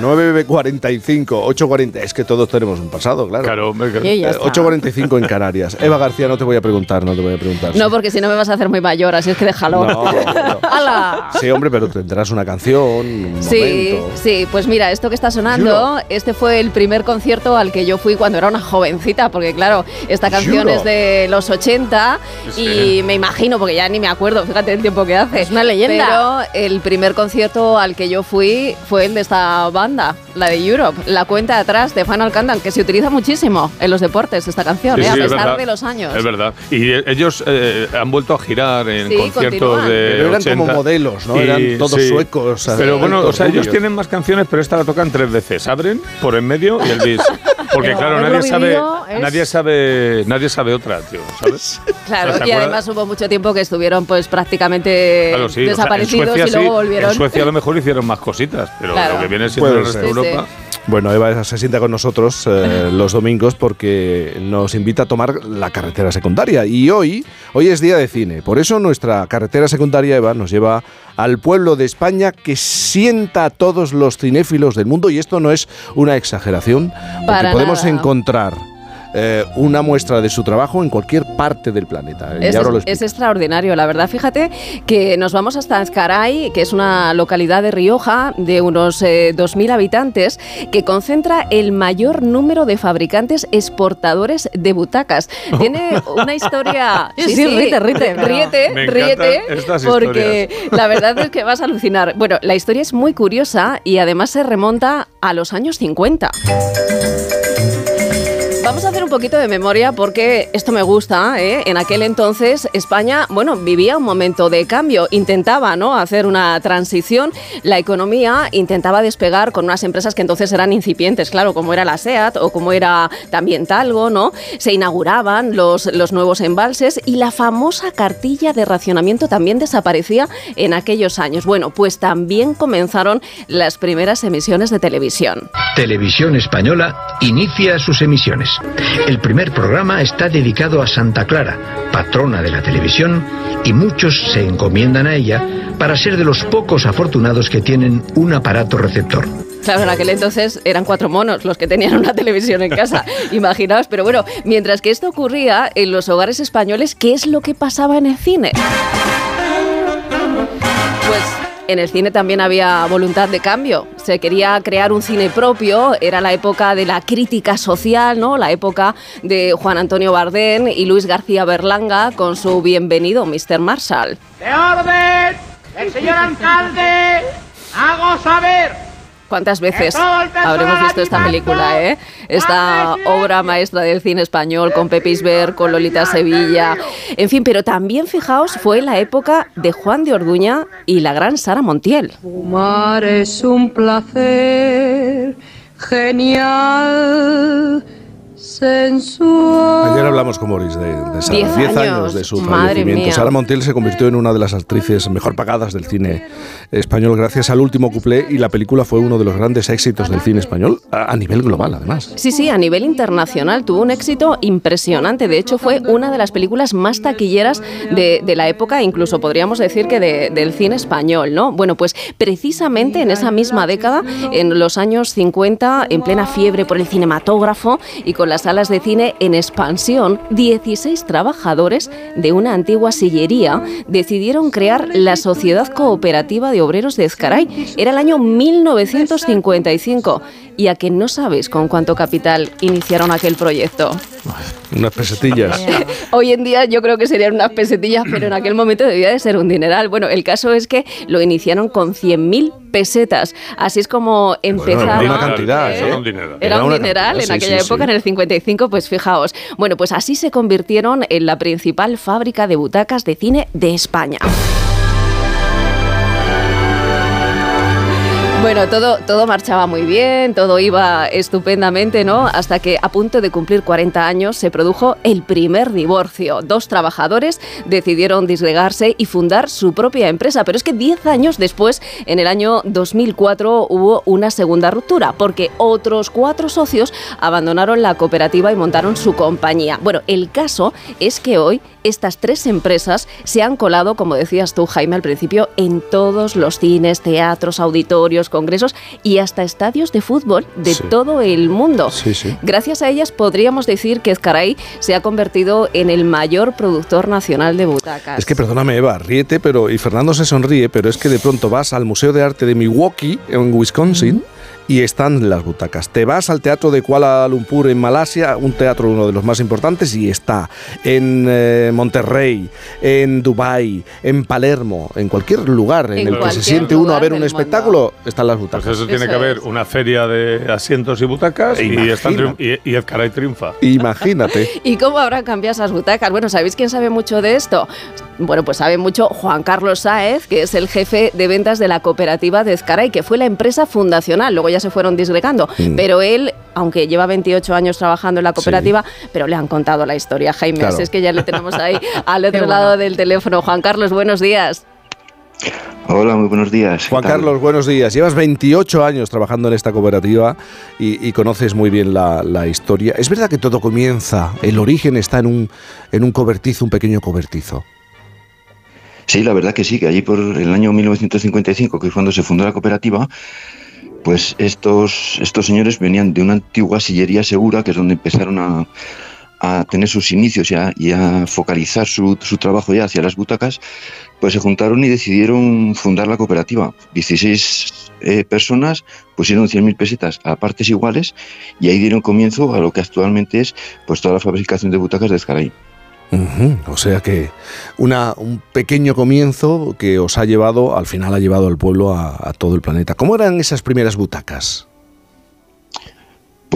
9.45, 8.40. Es que todos tenemos un pasado, claro. Claro, hombre, claro. Sí, ya Eh, está. 8.45 en Canarias. Eva García, no te voy a preguntar, no te voy a preguntar. No, porque si no me vas a hacer muy mayor, así es que déjalo. No, no. ¡Hala! Sí, hombre, pero tendrás una canción, un Sí, momento. sí, pues mira, esto que está sonando, este fue el primer concierto al que yo fui cuando era una jovencita, porque claro, esta canción Juro. es de los 80 Sí. y me imagino, porque ya ni me acuerdo, fíjate el tiempo que hace. Es una leyenda. Pero el primer concierto al que yo fui fue el de esta banda, la de Europe, la cuenta atrás de Final Countdown, que se utiliza muchísimo en los deportes, esta canción, Sí, ¿eh? sí, a es pesar verdad. de los años. Es verdad. Y ellos eh, han vuelto a girar en Sí, conciertos continúan. de. Pero eran 80. como modelos, ¿no? Eran todos suecos, Pero bueno, o sea, ellos tienen más canciones, pero esta la tocan tres veces. Abren por en medio y el bis. Porque Pero claro, nadie sabe, es- nadie sabe, nadie sabe otra, tío, ¿sabes? Claro, O sea, ¿te y además hubo mucho tiempo que estuvieron pues prácticamente Claro, sí, o sea, en desaparecidos Suecia y luego sí, volvieron. En Suecia a lo mejor hicieron más cositas, pero Claro. lo que viene siendo el resto de Europa. Bueno, Eva se sienta con nosotros eh, los domingos porque nos invita a tomar la carretera secundaria. Y hoy, hoy es día de cine. Por eso nuestra carretera secundaria, Eva, nos lleva al pueblo de España que sienta a todos los cinéfilos del mundo. Y esto no es una exageración, porque Para podemos nada. encontrar eh, una muestra de su trabajo en cualquier parte del planeta. Y Es, extraordinario, la verdad. Fíjate que nos vamos hasta Azcaray, que es una localidad de Rioja de unos eh, 2.000 habitantes, que concentra el mayor número de fabricantes exportadores de butacas. Tiene una historia... Sí, sí, ríete, ríete, Ríete, Me ríete, porque la verdad es que vas a alucinar. Bueno, la historia es muy curiosa y además se remonta a los años 50. Vamos a hacer un poquito de memoria porque esto me gusta. ¿eh? En aquel entonces España, bueno, vivía un momento de cambio. Intentaba, ¿no? Hacer una transición. La economía intentaba despegar con unas empresas que entonces eran incipientes, claro, como era la SEAT o como era también Talgo, ¿no? Se inauguraban los, los nuevos embalses y la famosa cartilla de racionamiento también desaparecía en aquellos años. Bueno, pues también comenzaron las primeras emisiones de televisión. Televisión Española inicia sus emisiones. El primer programa está dedicado a Santa Clara, patrona de la televisión, y muchos se encomiendan a ella para ser de los pocos afortunados que tienen un aparato receptor. Claro, en aquel entonces eran cuatro monos los que tenían una televisión en casa, imaginaos. Pero bueno, mientras que esto ocurría en los hogares españoles, ¿qué es lo que pasaba en el cine? Pues en el cine también había voluntad de cambio. Se quería crear un cine propio. Era la época de la crítica social, ¿no? La época de Juan Antonio Bardén y Luis García Berlanga con su bienvenido Mr. Marshall. De orden, el señor alcalde, hago saber ¿Cuántas veces habremos visto esta película, eh? Esta obra maestra del cine español con Pepe Isbert, con Lolita Sevilla. En fin, pero también fijaos, fue la época de Juan de Orduña y la gran Sara Montiel. Fumar es un placer genial, sensual. Ayer hablamos con Boris de, de Sara. Diez Diez años, años de su madre fallecimiento. mía. Sara Montiel se convirtió en una de las actrices mejor pagadas del cine español gracias al último cuplé y la película fue uno de los grandes éxitos del cine español a, a nivel global, además. Sí, sí, a nivel internacional tuvo un éxito impresionante. De hecho, fue una de las películas más taquilleras de, de la época, incluso podríamos decir que de- del cine español, ¿no? Bueno, pues precisamente en esa misma década, en los años 50, en plena fiebre por el cinematógrafo y con las salas de cine en expansión, 16 trabajadores de una antigua sillería decidieron crear la Sociedad Cooperativa de Obreros de Ezcaray. Era el año 1955. ¿Y a que no sabes con cuánto capital iniciaron aquel proyecto? Unas pesetillas. Hoy en día yo creo que serían unas pesetillas, pero en aquel momento debía de ser un dineral. Bueno, el caso es que lo iniciaron con 100.000 pesetas. Así es como empezaron. era una cantidad, ¿eh? Era un dinero. Era un dineral en aquella sí, época, sí. en el 55, pues fijaos. Bueno, pues así se convirtieron en la principal fábrica de butacas de cine de España. Bueno, todo, todo marchaba muy bien, todo iba estupendamente, ¿no? Hasta que a punto de cumplir 40 años se produjo el primer divorcio. Dos trabajadores decidieron disgregarse y fundar su propia empresa. Pero es que 10 años después, en el año 2004, hubo una segunda ruptura, porque otros cuatro socios abandonaron la cooperativa y montaron su compañía. Bueno, el caso es que hoy estas tres empresas se han colado, como decías tú, Jaime, al principio, en todos los cines, teatros, auditorios, congresos y hasta estadios de fútbol de Sí. todo el mundo. Sí, sí. Gracias a ellas podríamos decir que Ezcaray se ha convertido en el mayor productor nacional de butacas. Es que perdóname, Eva, ríete, pero y Fernando se sonríe, pero es que de pronto vas al Museo de Arte de Milwaukee, en Wisconsin, y están las butacas. Te vas al Teatro de Kuala Lumpur en Malasia, un teatro uno de los más importantes, y está en eh, Monterrey, en Dubai, en Palermo, en cualquier lugar en, En el que se siente uno a ver un espectáculo, están las Pues butacas. eso tiene Eso que haber es. una feria de asientos y butacas y, Imagina. están y, y Ezcaray triunfa. Imagínate. ¿Y cómo habrán cambiado esas butacas? Bueno, ¿sabéis quién sabe mucho de esto? Bueno, pues sabe mucho Juan Carlos Sáez, que es el jefe de ventas de la cooperativa de Ezcaray, que fue la empresa fundacional, luego ya se fueron disgregando, Mm. pero él, aunque lleva 28 años trabajando en la cooperativa, pero le han contado la historia, Jaime, Claro. así es que ya le tenemos ahí al otro bueno. lado del teléfono. Juan Carlos, buenos días. Hola, muy buenos días. Juan. Carlos, buenos días. Llevas 28 años trabajando en esta cooperativa y, y conoces muy bien la, la historia. Es verdad que todo comienza, el origen está en un, en un cobertizo, un pequeño cobertizo. Sí, la verdad que sí, que allí por el año 1955, que es cuando se fundó la cooperativa, pues estos, estos señores venían de una antigua sillería segura, que es donde empezaron a, a tener sus inicios y a, y a focalizar su, su trabajo ya hacia las butacas, pues se juntaron y decidieron fundar la cooperativa. 16 eh, personas pusieron 100.000 pesetas a partes iguales y ahí dieron comienzo a lo que actualmente es pues toda la fabricación de butacas de O sea que una, un pequeño comienzo que os ha llevado, al final ha llevado al pueblo a, todo el planeta. ¿Cómo eran esas primeras butacas?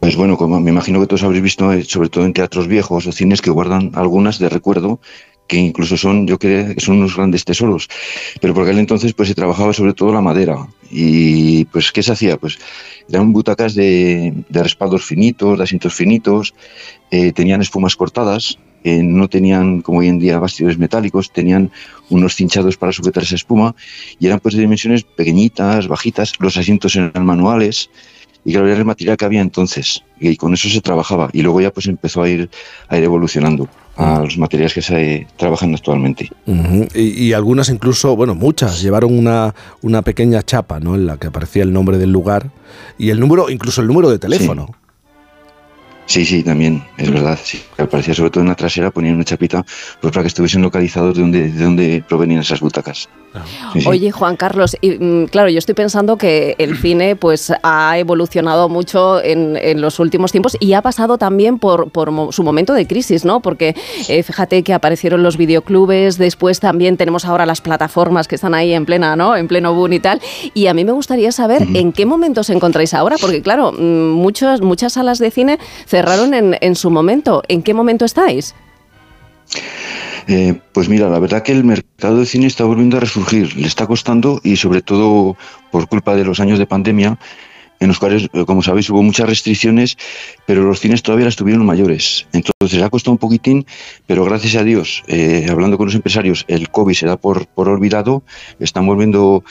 Pues bueno, como me imagino que todos habréis visto, eh, sobre todo en teatros viejos o cines que guardan algunas de recuerdo, que incluso son, yo creo que son unos grandes tesoros. Pero por aquel entonces pues se trabajaba sobre todo la madera. Y pues, ¿qué se hacía? Pues eran butacas de, de respaldos finitos, de asientos finitos, eh, tenían espumas cortadas, eh, no tenían como hoy en día bastidores metálicos, tenían unos cinchados para sujetar esa espuma y eran pues de dimensiones pequeñitas, bajitas, los asientos eran manuales y claro, era el material que había entonces y con eso se trabajaba y luego ya pues empezó a ir, a ir evolucionando a los materiales que se trabajan actualmente. Y algunas incluso, bueno, muchas, llevaron una, una pequeña chapa, ¿no? En la que aparecía el nombre del lugar y el número, incluso el número de teléfono. Sí, sí, también, es verdad. Sí. Aparecía sobre todo en la trasera, ponían una chapita pues, para que estuviesen localizados de dónde, de dónde provenían esas butacas. Sí, sí. Oye, Juan Carlos, y, mm, claro, yo estoy pensando que el cine pues ha evolucionado mucho en, en los últimos tiempos y ha pasado también por, por mo- su momento de crisis, ¿no? Porque eh, fíjate que aparecieron los videoclubes, después también tenemos ahora las plataformas que están ahí en plena, ¿no? En pleno boom y tal. Y a mí me gustaría saber en qué momento os encontráis ahora, porque claro, mm, muchos, muchas salas de cine cerraron en, en su momento. ¿En qué momento estáis? Eh, pues mira, la verdad que el mercado de cine está volviendo a resurgir, le está costando y sobre todo por culpa de los años de pandemia, en los cuales, eh, como sabéis, hubo muchas restricciones, pero los cines todavía las tuvieron mayores. Entonces ha costado un poquitín, pero gracias a Dios, eh, hablando con los empresarios, el COVID se da por, por olvidado, están volviendo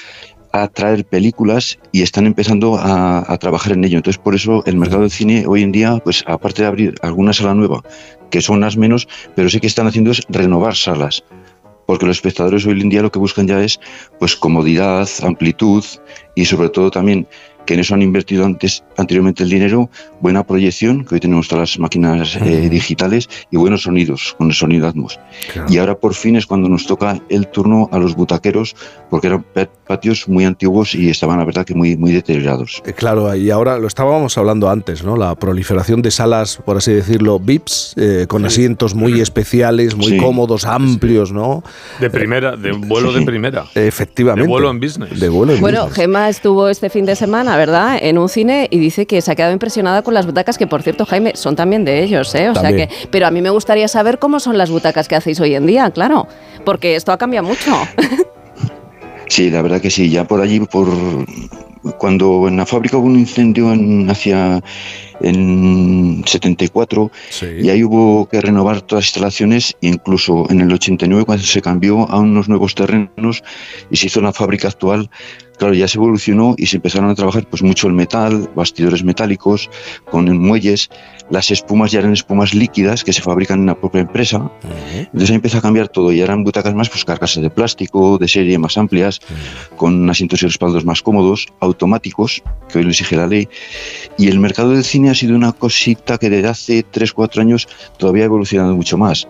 a traer películas y están empezando a, trabajar en ello. Entonces, por eso el mercado del cine hoy en día, pues aparte de abrir alguna sala nueva, que son las menos, pero sí que están haciendo es renovar salas. Porque los espectadores hoy en día lo que buscan ya es pues comodidad, amplitud y sobre todo también que en eso han invertido antes, anteriormente el dinero, buena proyección, que hoy tenemos todas las máquinas eh, digitales, y buenos sonidos, con el sonido Atmos. Claro. Y ahora por fin es cuando nos toca el turno a los butaqueros, porque eran pa- patios muy antiguos y estaban, la verdad, que muy, muy deteriorados. Eh, Claro, y ahora lo estábamos hablando antes, ¿no? La proliferación de salas, por así decirlo, VIPs, eh, con asientos muy especiales, muy Sí. cómodos, amplios, ¿no? De primera, de vuelo de primera. Efectivamente. De vuelo en business. De vuelo en Bueno, business. Gemma estuvo este fin de semana, ¿verdad? En un cine y dice que se ha quedado impresionada con las butacas, que por cierto, Jaime, son también de ellos, ¿eh? O sea También. que, pero a mí me gustaría saber cómo son las butacas que hacéis hoy en día, claro, porque esto ha cambiado mucho. Sí, la verdad que sí. Ya por allí, por cuando en la fábrica hubo un incendio en, hacia en 74 Sí. y ahí hubo que renovar todas las instalaciones, e incluso en el 89 cuando se cambió a unos nuevos terrenos y se hizo la fábrica actual, claro, ya se evolucionó y se empezaron a trabajar pues mucho el metal, bastidores metálicos, con muelles, las espumas ya eran espumas líquidas que se fabrican en la propia empresa. Entonces ahí empieza a cambiar todo y eran butacas más pues carcasas de plástico, de serie más amplias, con asientos y respaldos más cómodos, automáticos, que hoy lo exige la ley. Y el mercado del cine ha sido una cosita que desde hace 3, 4 años todavía ha evolucionado mucho más.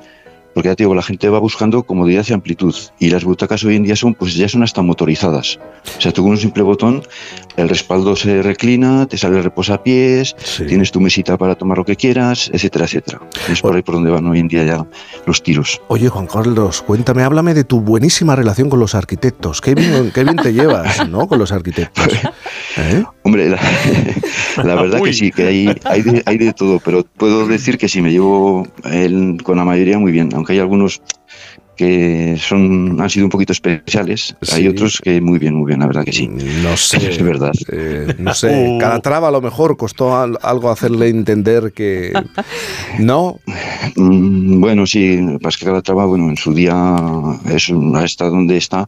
Porque ya te digo, la gente va buscando comodidad y amplitud. Y las butacas hoy en día son, pues ya son hasta motorizadas. O sea, tú con un simple botón, el respaldo se reclina, te sale el reposapiés, Sí. tienes tu mesita para tomar lo que quieras, etcétera, etcétera. Es por ahí por donde van hoy en día ya los tiros. Oye, Juan Carlos, cuéntame, háblame de tu buenísima relación con los arquitectos. Qué bien, qué bien te llevas, ¿no? Con los arquitectos. ¿Eh? Hombre, la, la verdad Uy. que sí, que hay, hay, de, hay de todo, pero puedo decir que sí, me llevo el- con la mayoría muy bien, aunque hay algunos que son han sido un poquito especiales, hay Sí. otros que muy bien, muy bien, la verdad que sí. No sé. Es verdad. Eh, no sé, Calatrava a lo mejor costó al- algo hacerle entender que no. Mm, Bueno, sí, Pascal Calatrava, bueno, en su día es está donde está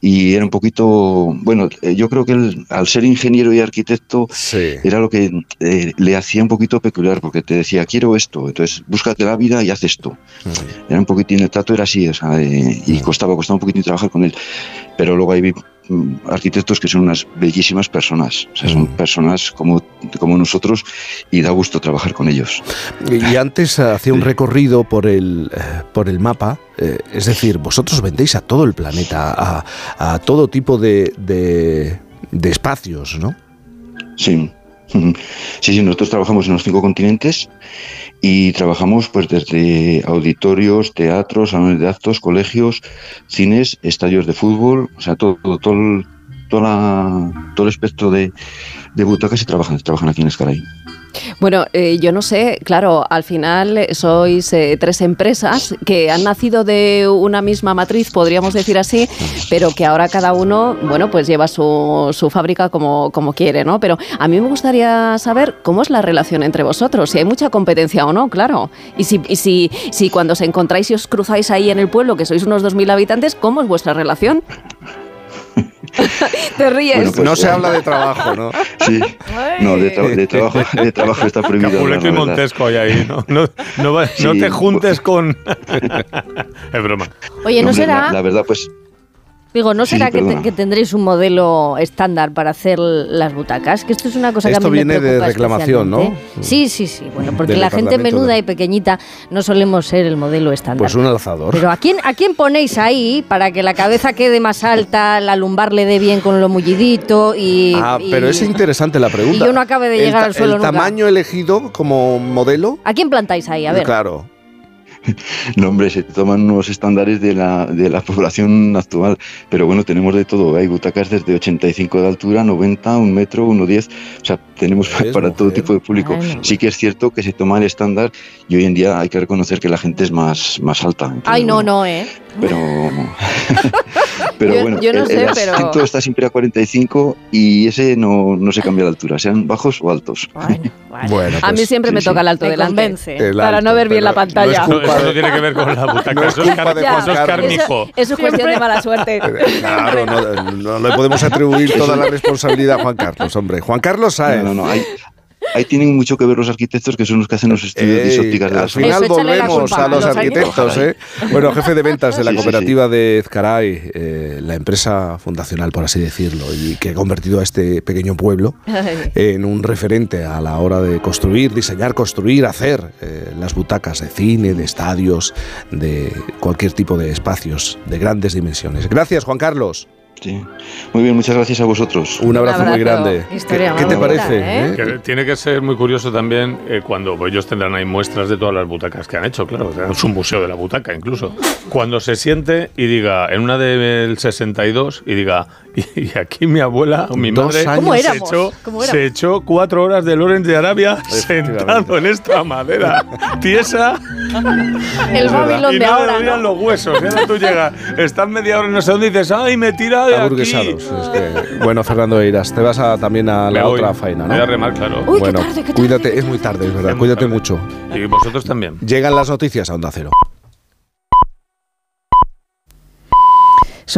y era un poquito, bueno, eh, yo creo que él, al ser ingeniero y arquitecto Sí. era lo que eh, le hacía un poquito peculiar porque te decía, quiero esto, entonces búscate la vida y haz esto. Era un poquitín, el trato era así, o sea, eh, y costaba, costaba un poquitín trabajar con él. Pero luego hay mm, arquitectos que son unas bellísimas personas, o sea, son personas como, como nosotros y da gusto trabajar con ellos. Y antes hacía un recorrido por el, eh, por el mapa, eh, es decir, vosotros vendéis a todo el planeta, a, a todo tipo de, de, de espacios, ¿no? Sí. Sí, sí, nosotros trabajamos en los cinco continentes y trabajamos pues desde auditorios, teatros, salones de actos, colegios, cines, estadios de fútbol, o sea, todo, todo, todo todo el espectro de, de butacas se trabajan, trabajan aquí en Escaray. Bueno, eh, yo no sé, claro, al final eh, sois eh, tres empresas que han nacido de una misma matriz, podríamos decir así, pero que ahora cada uno, bueno, pues lleva su, su fábrica como, como quiere, ¿no? Pero a mí me gustaría saber cómo es la relación entre vosotros, si hay mucha competencia o no, claro. Y si, y si, si cuando os encontráis y os cruzáis ahí en el pueblo, que sois unos 2.000 habitantes, ¿cómo es vuestra relación? Te ríes. Bueno, pues, no se habla de trabajo, ¿no? Sí, no, de, tra- de trabajo, de trabajo está prohibido. Capuleto y. Montesco hay ahí, ¿no? No, no, no Sí, te juntes pues- con... es broma. Oye, ¿no Hombre, será, La, la verdad, pues digo, no Sí, será que, te- perdona. que tendréis un modelo estándar para hacer las butacas? Que esto es una cosa que a mí me viene de preocupa reclamación, ¿no? Sí, sí, sí. Bueno, porque Del la gente menuda de- y pequeñita no solemos ser el modelo estándar. Pues un alzador. Pero ¿a quién, ¿a quién ponéis ahí para que la cabeza quede más alta, la lumbar le dé bien con lo mullidito y... Ah, y- pero es interesante la pregunta. y yo no acabe de llegar ta- al suelo ¿El nunca. tamaño elegido como modelo? ¿A quién plantáis ahí? A ver. Claro. No, hombre, se toman unos estándares de la, de la población actual, pero bueno, tenemos de todo. Hay butacas desde 85 de altura, 90, un metro, 1,10. O sea, tenemos ¿Ves, para todo tipo de público. Sí que es cierto que se toma el estándar y hoy en día hay que reconocer que la gente es más, más alta. Entonces, Ay, no, bueno, no, ¿eh? Pero, pero Yo- bueno, yo no el, sé, el pero- asiento está siempre a 45 y ese no, no se cambia de altura, sean bajos o altos. Bueno, vale. Bueno, a mí pues, siempre sí, me sí. toca el alto Me delante. convence. el para alto, no ver bien la pero pantalla. No No, es culpa eso no tiene que ver con la butaca, No es eso es, culpa car- de Ya, eso es carmijo. Eso es cuestión de mala suerte. Claro, no, no le podemos atribuir toda la responsabilidad a Juan Carlos, hombre. Juan Carlos Sáez. No, no, no. Hay, ahí tienen mucho que ver los arquitectos que son los que hacen los estudios de Ey, isópticas de al las final Eso, échale la volvemos a los arquitectos, ¿eh? Bueno, jefe de ventas de la Sí, sí, cooperativa de Ezcaray, eh, la empresa fundacional, por así decirlo, y que ha convertido a este pequeño pueblo en un referente a la hora de construir, diseñar, construir, hacer eh, las butacas de cine, de estadios, de cualquier tipo de espacios de grandes dimensiones. Gracias, Juan Carlos. Sí. Muy bien, muchas gracias a vosotros. Un abrazo, muy abrazo. grande. Historia ¿Qué, te bonita, parece? ¿eh? eh? Que tiene que ser muy curioso también eh, cuando pues, ellos tendrán ahí muestras de todas las butacas que han hecho, claro, es un museo de la butaca incluso. Cuando se siente y diga, en una del 62, y diga, y, aquí mi abuela o mi Dos madre años. ¿Cómo se, echó, se echó cuatro horas de Lorenz de Arabia sentado en esta madera tiesa El Babilón y de no ahora, le ¿no? los huesos. Y ahora tú llegas, estás media hora en no sé dónde y dices, ¡ay, me tira de aquí! Es que, bueno, Fernando Eiras, te vas a- también a Me la voy. otra faena, Voy a ¿no? remar, claro. Uy, qué bueno, tarde, qué tarde, cuídate, qué es muy tarde, es verdad. Es Cuídate tarde. mucho. Y vosotros también. Llegan las noticias a Onda Cero.